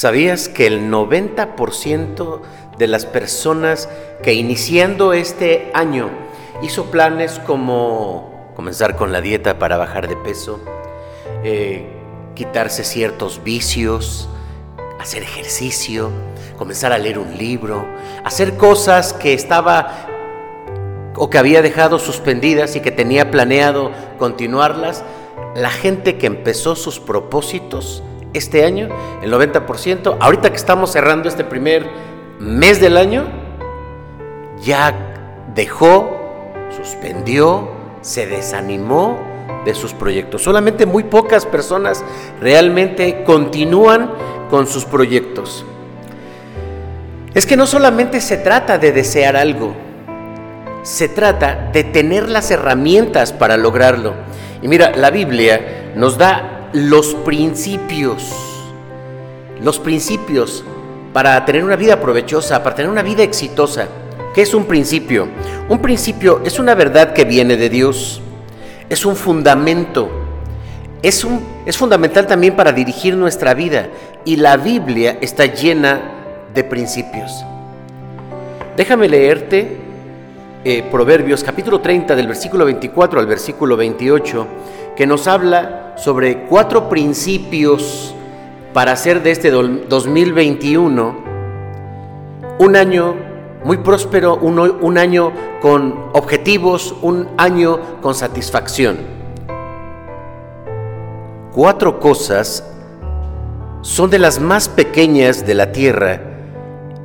¿Sabías que el 90% de las personas que iniciando este año hizo planes como comenzar con la dieta para bajar de peso, eh, quitarse ciertos vicios, hacer ejercicio, comenzar a leer un libro, hacer cosas que estaba o que había dejado suspendidas y que tenía planeado continuarlas, la gente que empezó sus propósitos este año, el 90%, ahorita que estamos cerrando este primer mes del año, ya dejó, suspendió, se desanimó de sus proyectos. Solamente muy pocas personas realmente continúan con sus proyectos. Es que no solamente se trata de desear algo, se trata de tener las herramientas para lograrlo. Y mira, la Biblia nos da los principios, los principios para tener una vida provechosa, para tener una vida exitosa. ¿Qué es un principio? Un principio es una verdad que viene de Dios, es un fundamento, es, un, es fundamental también para dirigir nuestra vida y la Biblia está llena de principios. Déjame leerte eh, Proverbios capítulo 30 del versículo 24 al versículo 28 que nos habla sobre cuatro principios para hacer de este 2021 un año muy próspero, un, un año con objetivos, un año con satisfacción. Cuatro cosas son de las más pequeñas de la tierra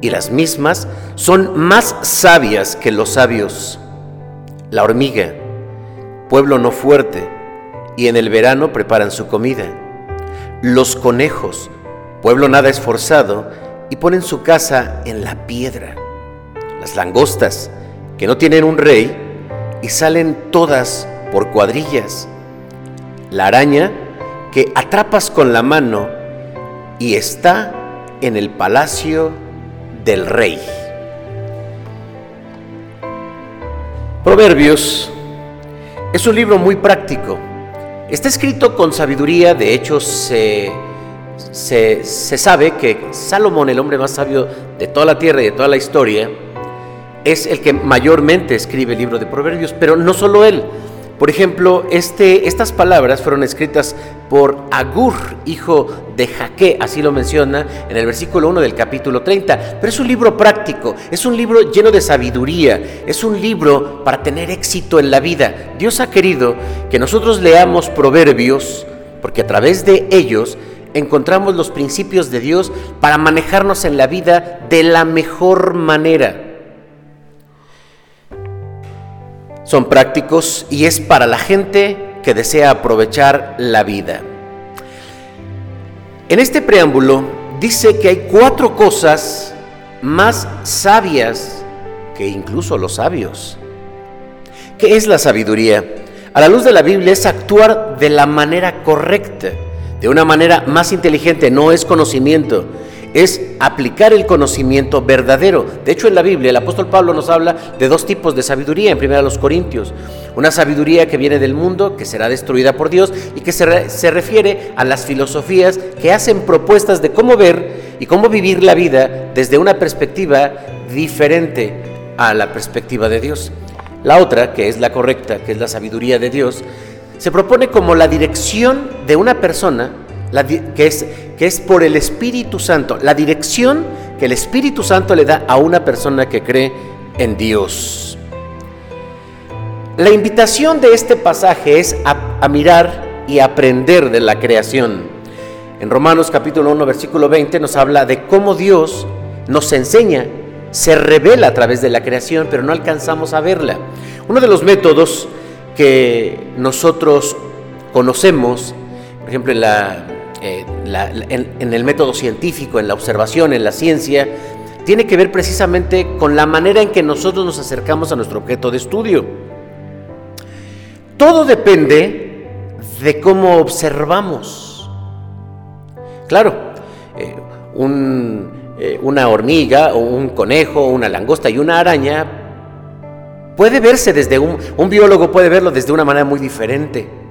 y las mismas son más sabias que los sabios. La hormiga, pueblo no fuerte, y en el verano preparan su comida. Los conejos, pueblo nada esforzado, y ponen su casa en la piedra. Las langostas, que no tienen un rey, y salen todas por cuadrillas. La araña, que atrapas con la mano, y está en el palacio del rey. Proverbios es un libro muy práctico Está escrito con sabiduría, de hecho se, se, sabe que Salomón, el hombre más sabio de toda la tierra y de toda la historia, es el que mayormente escribe el libro de Proverbios, pero no solo él. Por ejemplo, este, estas palabras fueron escritas por Agur, hijo de Jaque, así lo menciona en el versículo 1 del capítulo 30. Pero es un libro práctico, es un libro lleno de sabiduría, es un libro para tener éxito en la vida. Dios ha querido que nosotros leamos proverbios, porque a través de ellos encontramos los principios de Dios para manejarnos en la vida de la mejor manera. Son prácticos y es para la gente que desea aprovechar la vida. En este preámbulo dice que hay cuatro cosas más sabias que incluso los sabios. ¿Qué es la sabiduría? A la luz de la Biblia es actuar de la manera correcta, de una manera más inteligente, no es conocimiento, es aplicar el conocimiento verdadero. De hecho, en la Biblia el apóstol Pablo nos habla de dos tipos de sabiduría, en primera los Corintios. Una sabiduría que viene del mundo, que será destruida por Dios y que se, se refiere a las filosofías que hacen propuestas de cómo ver y cómo vivir la vida desde una perspectiva diferente a la perspectiva de Dios. La otra, que es la correcta, que es la sabiduría de Dios, se propone como la dirección de una persona que, es, que es por el Espíritu Santo, la dirección que el Espíritu Santo le da a una persona que cree en Dios. La invitación de este pasaje es a, mirar y aprender de la creación. En Romanos capítulo 1, versículo 20 nos habla de cómo Dios nos enseña, se revela a través de la creación, pero no alcanzamos a verla. Uno de los métodos que nosotros conocemos, por ejemplo, en la eh, en, el método científico, en la observación, en la ciencia, tiene que ver precisamente con la manera en que nosotros nos acercamos a nuestro objeto de estudio. Todo depende de cómo observamos. Claro, eh, eh, una hormiga o un conejo, una langosta y una araña puede verse desde un, un biólogo puede verlo desde una manera muy diferente.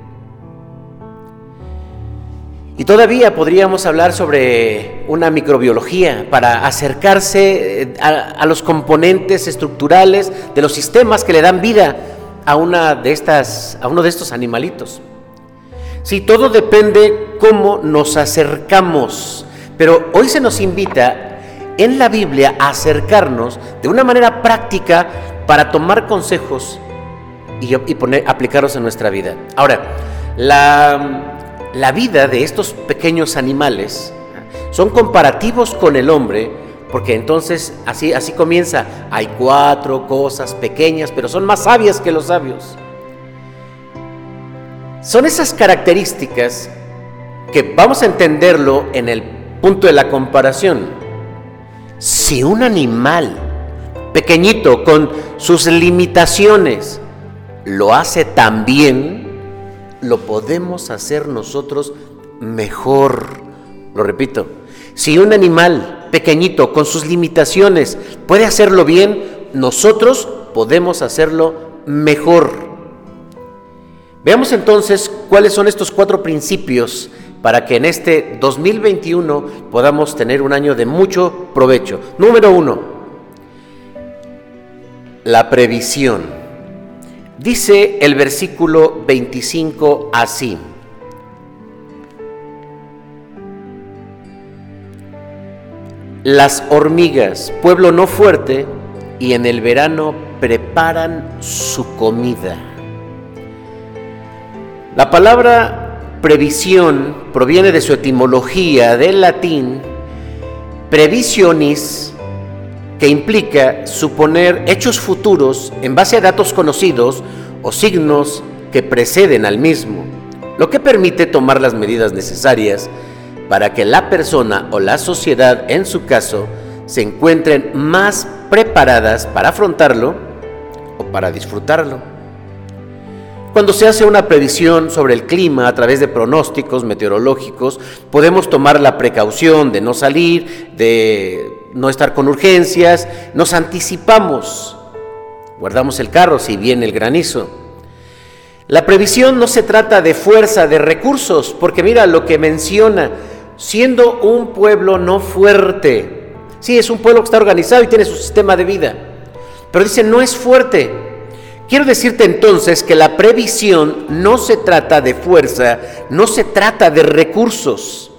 Y todavía podríamos hablar sobre una microbiología para acercarse eh, a, los componentes estructurales de los sistemas que le dan vida a, una de estas, a uno de estos animalitos. Sí, todo depende cómo nos acercamos, pero hoy se nos invita en la Biblia a acercarnos de una manera práctica para tomar consejos y, y poner, aplicarlos en nuestra vida. Ahora, la la vida de estos pequeños animales son comparativos con el hombre, porque entonces así, así comienza. Hay cuatro cosas pequeñas, pero son más sabias que los sabios. Son esas características que vamos a entenderlo en el punto de la comparación. Si un animal pequeñito con sus limitaciones lo hace tan bien, lo podemos hacer nosotros mejor. Lo repito, si un animal pequeñito con sus limitaciones puede hacerlo bien, nosotros podemos hacerlo mejor. Veamos entonces cuáles son estos cuatro principios para que en este 2021 podamos tener un año de mucho provecho. Número uno, la previsión. Dice el versículo 25 así. Las hormigas, pueblo no fuerte, y en el verano preparan su comida. La palabra previsión proviene de su etimología del latín previsionis, que implica suponer hechos futuros en base a datos conocidos o signos que preceden al mismo, lo que permite tomar las medidas necesarias para que la persona o la sociedad, en su caso, se encuentren más preparadas para afrontarlo o para disfrutarlo. Cuando se hace una previsión sobre el clima a través de pronósticos meteorológicos, podemos tomar la precaución de no salir, de no estar con urgencias, nos anticipamos, guardamos el carro si viene el granizo. La previsión no se trata de fuerza, de recursos, porque mira lo que menciona, siendo un pueblo no fuerte. Sí, es un pueblo que está organizado y tiene su sistema de vida, pero dice no es fuerte, Quiero decirte entonces que la previsión no se trata de fuerza, no se trata de recursos.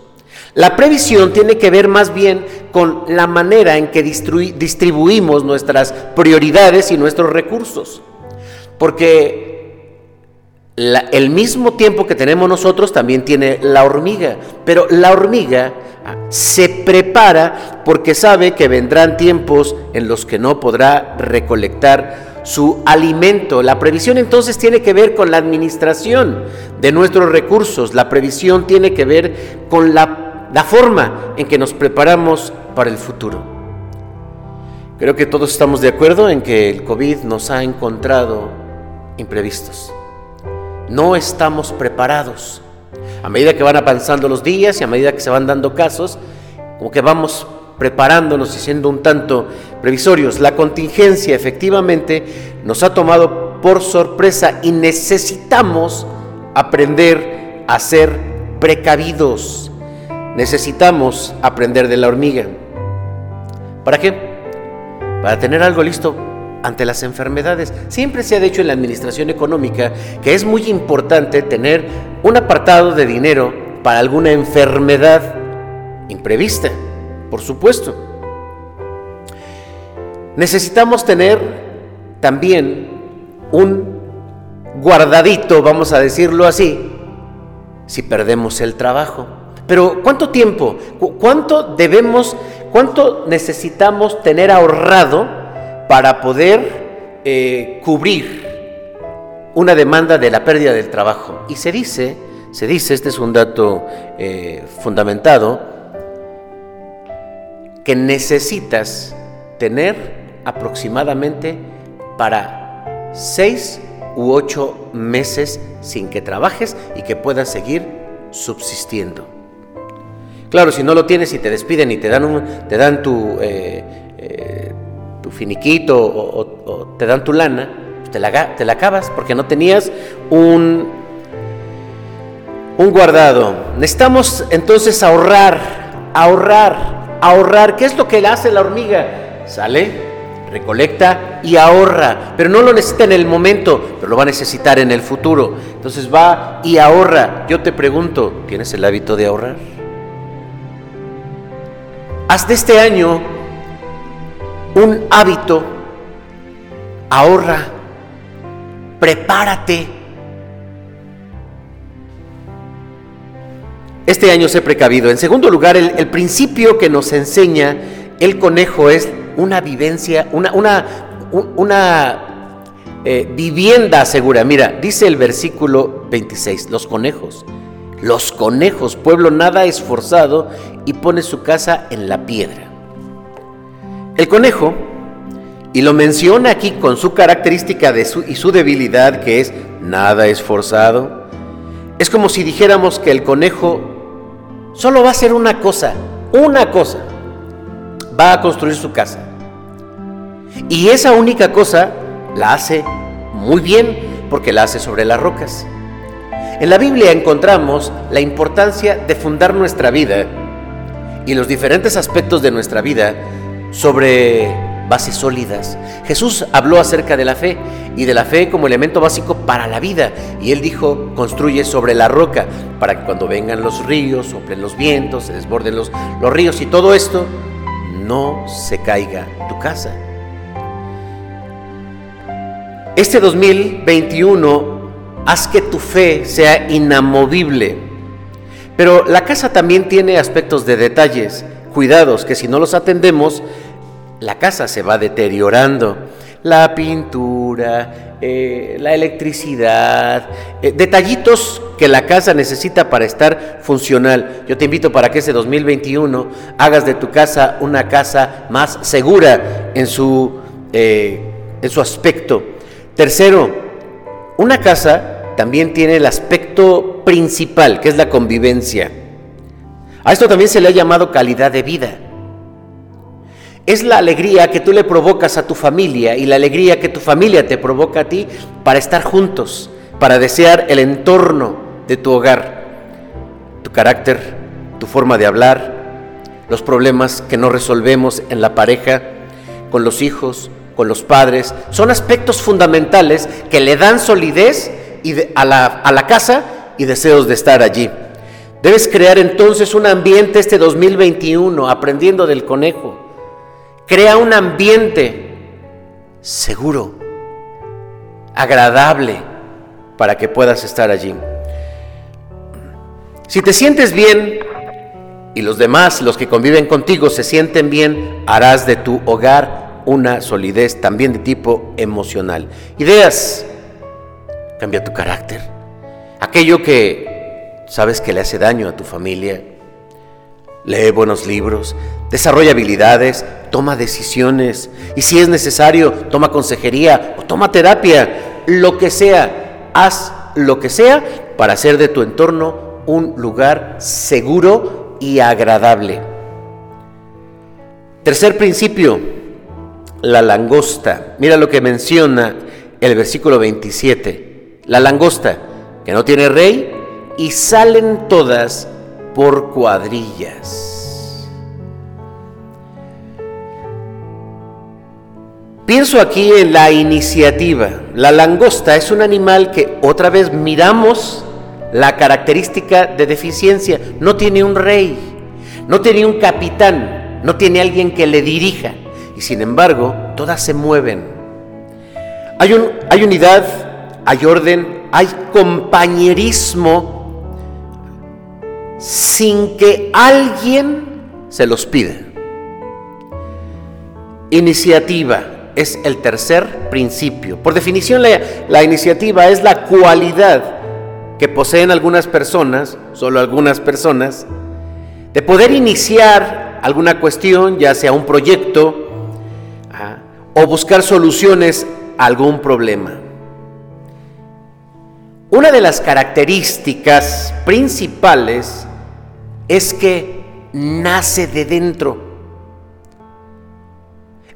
La previsión tiene que ver más bien con la manera en que distribuimos nuestras prioridades y nuestros recursos. Porque el mismo tiempo que tenemos nosotros también tiene la hormiga, pero la hormiga ah, se prepara porque sabe que vendrán tiempos en los que no podrá recolectar su alimento. La previsión entonces tiene que ver con la administración de nuestros recursos. La previsión tiene que ver con la, la forma en que nos preparamos para el futuro. Creo que todos estamos de acuerdo en que el COVID nos ha encontrado imprevistos. No estamos preparados. A medida que van avanzando los días y a medida que se van dando casos, como que vamos preparándonos y siendo un tanto previsorios. La contingencia efectivamente nos ha tomado por sorpresa y necesitamos aprender a ser precavidos. Necesitamos aprender de la hormiga. ¿Para qué? Para tener algo listo ante las enfermedades. Siempre se ha dicho en la administración económica que es muy importante tener un apartado de dinero para alguna enfermedad imprevista por supuesto. Necesitamos tener también un guardadito, vamos a decirlo así, si perdemos el trabajo. Pero ¿cuánto tiempo? ¿Cuánto debemos, cuánto necesitamos tener ahorrado para poder eh, cubrir una demanda de la pérdida del trabajo? Y se dice, se dice, este es un dato eh, fundamentado, que necesitas tener aproximadamente para seis u ocho meses sin que trabajes y que puedas seguir subsistiendo. Claro, si no lo tienes y te despiden y te dan, un, te dan tu, eh, eh, finiquito o, te dan tu lana, pues te la, te la acabas porque no tenías un, un guardado. Necesitamos entonces ahorrar, ahorrar, ahorrar. ¿Qué es lo que hace la hormiga? Sale, recolecta y ahorra, pero no lo necesita en el momento, pero lo va a necesitar en el futuro. Entonces va y ahorra. Yo te pregunto, ¿tienes el hábito de ahorrar? De este año un hábito, ahorra, prepárate Este año sé precavido. En segundo lugar, el, principio que nos enseña el conejo es una vivencia, una, una, una eh, vivienda segura. Mira, dice el versículo 26, los conejos. Los conejos, pueblo nada esforzado y pone su casa en la piedra. El conejo, y lo menciona aquí con su característica y su debilidad, que es nada esforzado, es como si dijéramos que el conejo Solo va a hacer una cosa, una cosa. Va a construir su casa. Y esa única cosa la hace muy bien porque la hace sobre las rocas. En la Biblia encontramos la importancia de fundar nuestra vida y los diferentes aspectos de nuestra vida sobre bases sólidas. Jesús habló acerca de la fe y de la fe como elemento básico para la vida. Y él dijo, construye sobre la roca para que cuando vengan los ríos, soplen los vientos, se desborden los, los ríos y todo esto, no se caiga tu casa. Este 2021, haz que tu fe sea inamovible. Pero la casa también tiene aspectos de detalles, cuidados que si no los atendemos, la casa se va deteriorando. La pintura, eh, la electricidad, eh, detallitos que la casa necesita para estar funcional. Yo te invito para que ese 2021 hagas de tu casa una casa más segura en su, eh, en su aspecto. Tercero, una casa también tiene el aspecto principal, que es la convivencia. A esto también se le ha llamado calidad de vida. Es la alegría que tú le provocas a tu familia y la alegría que tu familia te provoca a ti para estar juntos, para desear el entorno de tu hogar, tu carácter, tu forma de hablar, los problemas que no resolvemos en la pareja, con los hijos, con los padres, son aspectos fundamentales que le dan solidez a, la, a la casa y deseos de estar allí. Debes crear entonces un ambiente este 2021 aprendiendo del conejo Crea un ambiente seguro, agradable, para que puedas estar allí. Si te sientes bien y los demás, los que conviven contigo, se sienten bien, harás de tu hogar una solidez también de tipo emocional. Ideas, cambia tu carácter. Aquello que sabes que le hace daño a tu familia, lee buenos libros, desarrolla habilidades, toma decisiones y si es necesario, toma consejería o toma terapia, lo que sea, haz lo que sea para hacer de tu entorno un lugar seguro y agradable. Tercer principio, la langosta. Mira lo que menciona el versículo 27. La langosta, que no tiene rey, y salen todas por cuadrillas. Pienso aquí en la iniciativa. La langosta es un animal que otra vez miramos la característica de deficiencia. No tiene un rey, no tiene un capitán, no tiene alguien que le dirija. Y sin embargo, todas se mueven. Hay, un, hay unidad, hay orden, hay compañerismo sin que alguien se los pida. Iniciativa es el tercer principio. Por definición, la, iniciativa es la cualidad que poseen algunas personas, solo algunas personas, de poder iniciar alguna cuestión, ya sea un proyecto, ah, o buscar soluciones a algún problema. Una de las características principales es que nace de dentro.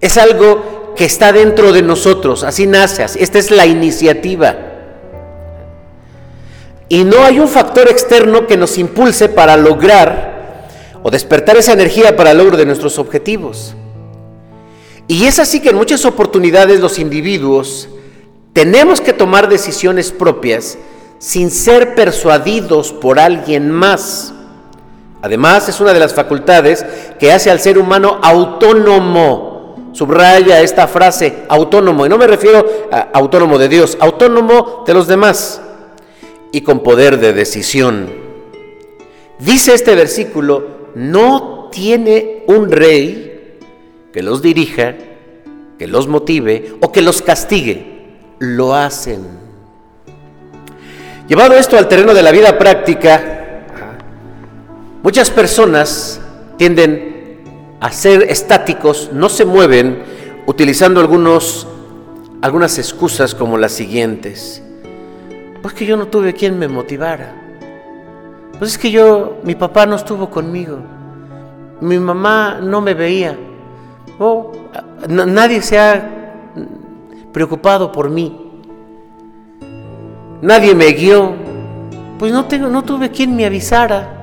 Es algo que está dentro de nosotros, así nace, esta es la iniciativa. Y no hay un factor externo que nos impulse para lograr o despertar esa energía para el logro de nuestros objetivos. Y es así que en muchas oportunidades los individuos tenemos que tomar decisiones propias sin ser persuadidos por alguien más. Además, es una de las facultades que hace al ser humano autónomo. Subraya esta frase, autónomo, y no me refiero a autónomo de Dios, autónomo de los demás y con poder de decisión. Dice este versículo, no tiene un rey que los dirija, que los motive o que los castigue, lo hacen. Llevado esto al terreno de la vida práctica, Muchas personas tienden a ser estáticos, no se mueven, utilizando algunos, algunas excusas como las siguientes. Pues que yo no tuve quien me motivara. Pues es que yo, mi papá no estuvo conmigo. Mi mamá no me veía. Oh, nadie se ha preocupado por mí. Nadie me guió. Pues no, tengo, no tuve quien me avisara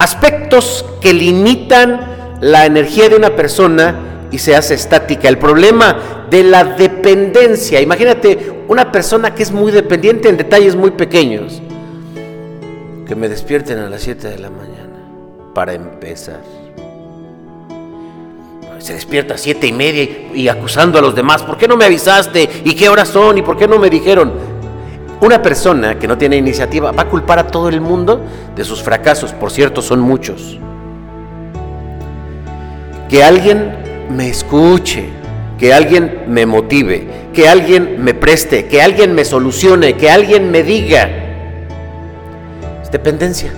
aspectos que limitan la energía de una persona y se hace estática. El problema de la dependencia. Imagínate una persona que es muy dependiente en detalles muy pequeños. Que me despierten a las 7 de la mañana para empezar. Se despierta a siete y media y acusando a los demás. ¿Por qué no me avisaste? ¿Y qué horas son? ¿Y por qué no me dijeron? Una persona que no tiene iniciativa va a culpar a todo el mundo de sus fracasos, por cierto, son muchos. Que alguien me escuche, que alguien me motive, que alguien me preste, que alguien me solucione, que alguien me diga. Es dependencia.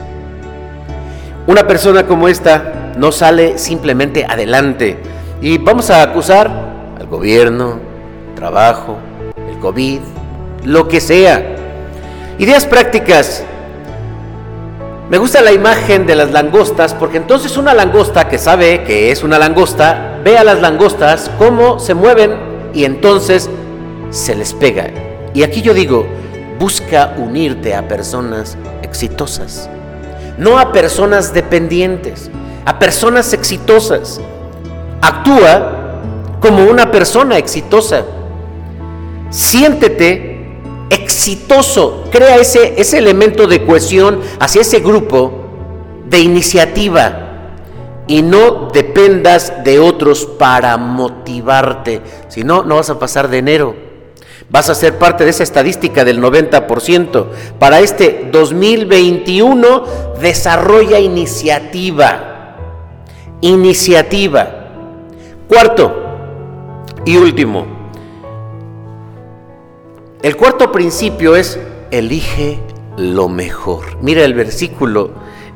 Una persona como esta no sale simplemente adelante y vamos a acusar al gobierno, trabajo, el COVID, lo que sea. Ideas prácticas. Me gusta la imagen de las langostas porque entonces una langosta que sabe que es una langosta ve a las langostas cómo se mueven y entonces se les pega. Y aquí yo digo, busca unirte a personas exitosas, no a personas dependientes, a personas exitosas. Actúa como una persona exitosa. Siéntete exitoso, crea ese, ese elemento de cohesión hacia ese grupo de iniciativa y no dependas de otros para motivarte, si no, no vas a pasar de enero. Vas a ser parte de esa estadística del 90%. Para este 2021 desarrolla iniciativa. Iniciativa. Cuarto y último, el cuarto principio es elige lo mejor. Mira el versículo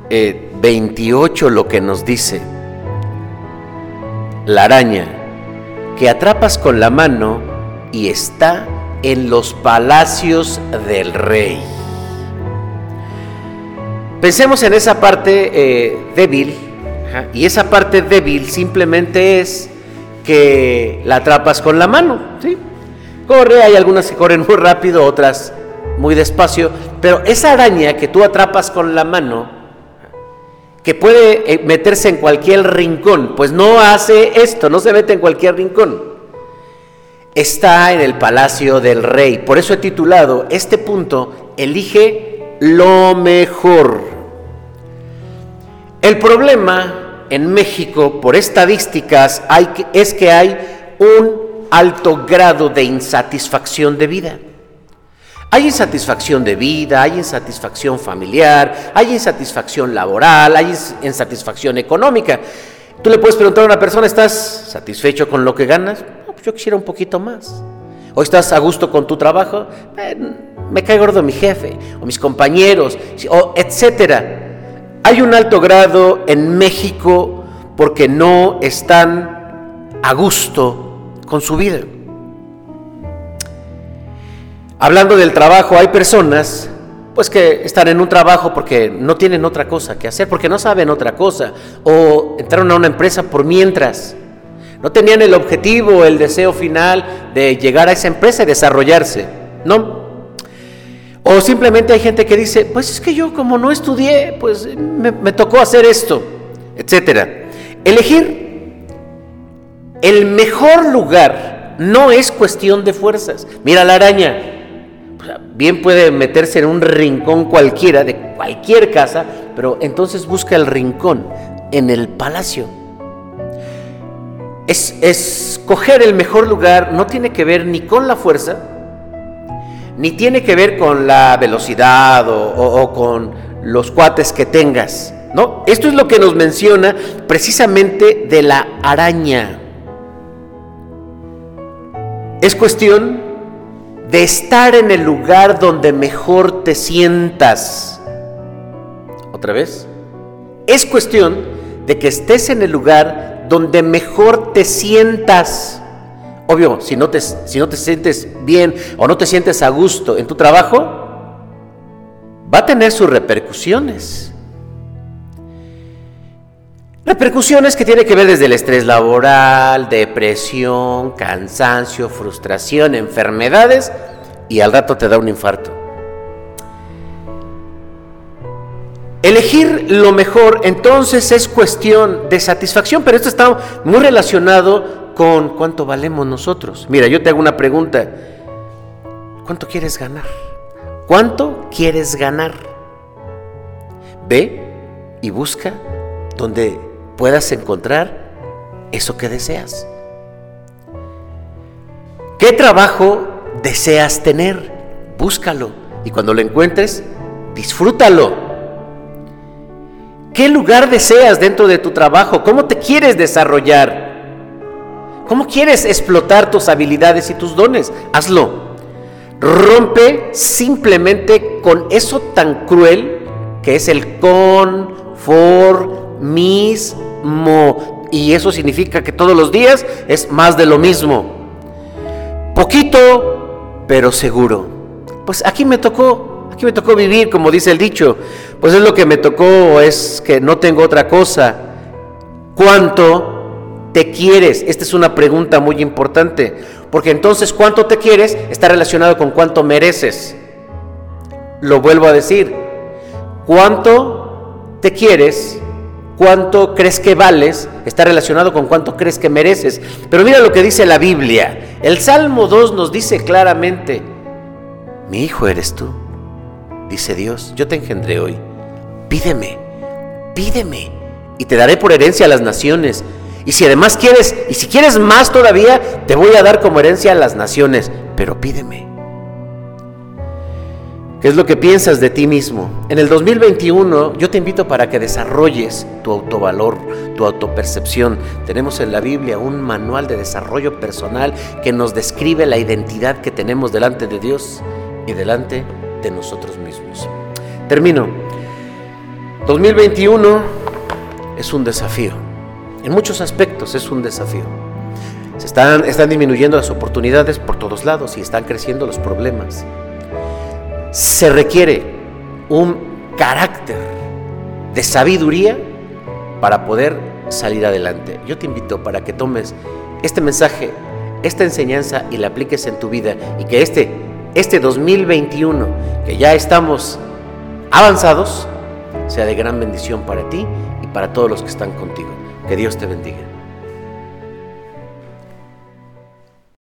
28 eh, lo que nos dice. La araña que atrapas con la mano y está en los palacios del rey. Pensemos en esa parte eh, débil, y esa parte débil simplemente es que la atrapas con la mano, ¿sí? Corre, hay algunas que corren muy rápido, otras muy despacio, pero esa araña que tú atrapas con la mano, que puede eh, meterse en cualquier rincón, pues no hace esto, no se mete en cualquier rincón. Está en el palacio del rey. Por eso he titulado este punto, elige lo mejor. El problema en México, por estadísticas, es que hay un alto grado de insatisfacción de vida. Hay insatisfacción de vida, hay insatisfacción familiar, hay insatisfacción laboral, hay insatisfacción económica. Tú le puedes preguntar a una persona, ¿estás satisfecho con lo que ganas? Yo quisiera un poquito más. ¿O estás a gusto con tu trabajo? Eh, me cae gordo mi jefe, o mis compañeros, o etcétera. Hay un alto grado en México porque no están a gusto con su vida. Hablando del trabajo, hay personas pues que están en un trabajo porque no tienen otra cosa que hacer, porque no saben otra cosa, o entraron a una empresa por mientras. No tenían el objetivo, el deseo final de llegar a esa empresa y desarrollarse. No. O simplemente hay gente que dice, pues es que yo como no estudié, pues me, me tocó hacer esto, etc. Elegir el mejor lugar no es cuestión de fuerzas. Mira la araña, bien puede meterse en un rincón cualquiera de cualquier casa, pero entonces busca el rincón en el palacio. Es, escoger el mejor lugar no tiene que ver ni con la fuerza, ni tiene que ver con la velocidad o, con los cuates que tengas. ¿no? Esto es lo que nos menciona precisamente de la araña. Es cuestión de estar en el lugar donde mejor te sientas. ¿Otra vez? Es cuestión de que estés en el lugar donde mejor te sientas. Obvio, si no te, si no te sientes bien o no te sientes a gusto en tu trabajo, va a tener sus repercusiones. Repercusiones que tienen que ver desde el estrés laboral, depresión, cansancio, frustración, enfermedades y al rato te da un infarto. Elegir lo mejor entonces es cuestión de satisfacción, pero esto está muy relacionado con cuánto valemos nosotros. Mira, yo te hago una pregunta. ¿Cuánto quieres ganar? ¿Cuánto quieres ganar? Ve y busca donde puedas encontrar eso que deseas. ¿Qué trabajo deseas tener? Búscalo y cuando lo encuentres, disfrútalo. ¿Qué lugar deseas dentro de tu trabajo? ¿Cómo te quieres desarrollar? ¿Cómo quieres explotar tus habilidades y tus dones? Hazlo. Rompe simplemente con eso tan cruel que es el conformismo y eso significa que todos los días es más de lo mismo. Poquito, pero seguro. Pues aquí me tocó, aquí me tocó vivir, como dice el dicho. Pues es lo que me tocó, es que no tengo otra cosa. ¿Cuánto te quieres? Esta es una pregunta muy importante, porque entonces cuánto te quieres está relacionado con cuánto mereces. Lo vuelvo a decir. ¿Cuánto te quieres? cuánto crees que vales está relacionado con cuánto crees que mereces. Pero mira lo que dice la Biblia. El Salmo 2 nos dice claramente, mi hijo eres tú. Dice Dios, yo te engendré hoy. Pídeme, pídeme y te daré por herencia a las naciones. Y si además quieres, y si quieres más todavía, te voy a dar como herencia a las naciones. Pero pídeme. ¿Qué es lo que piensas de ti mismo? En el 2021 yo te invito para que desarrolles tu autovalor, tu autopercepción. Tenemos en la Biblia un manual de desarrollo personal que nos describe la identidad que tenemos delante de Dios y delante de nosotros mismos. Termino. 2021 es un desafío. En muchos aspectos es un desafío. Se están, están disminuyendo las oportunidades por todos lados y están creciendo los problemas se requiere un carácter de sabiduría para poder salir adelante. Yo te invito para que tomes este mensaje, esta enseñanza y la apliques en tu vida y que este, este 2021, que ya estamos avanzados, sea de gran bendición para ti y para todos los que están contigo. Que Dios te bendiga.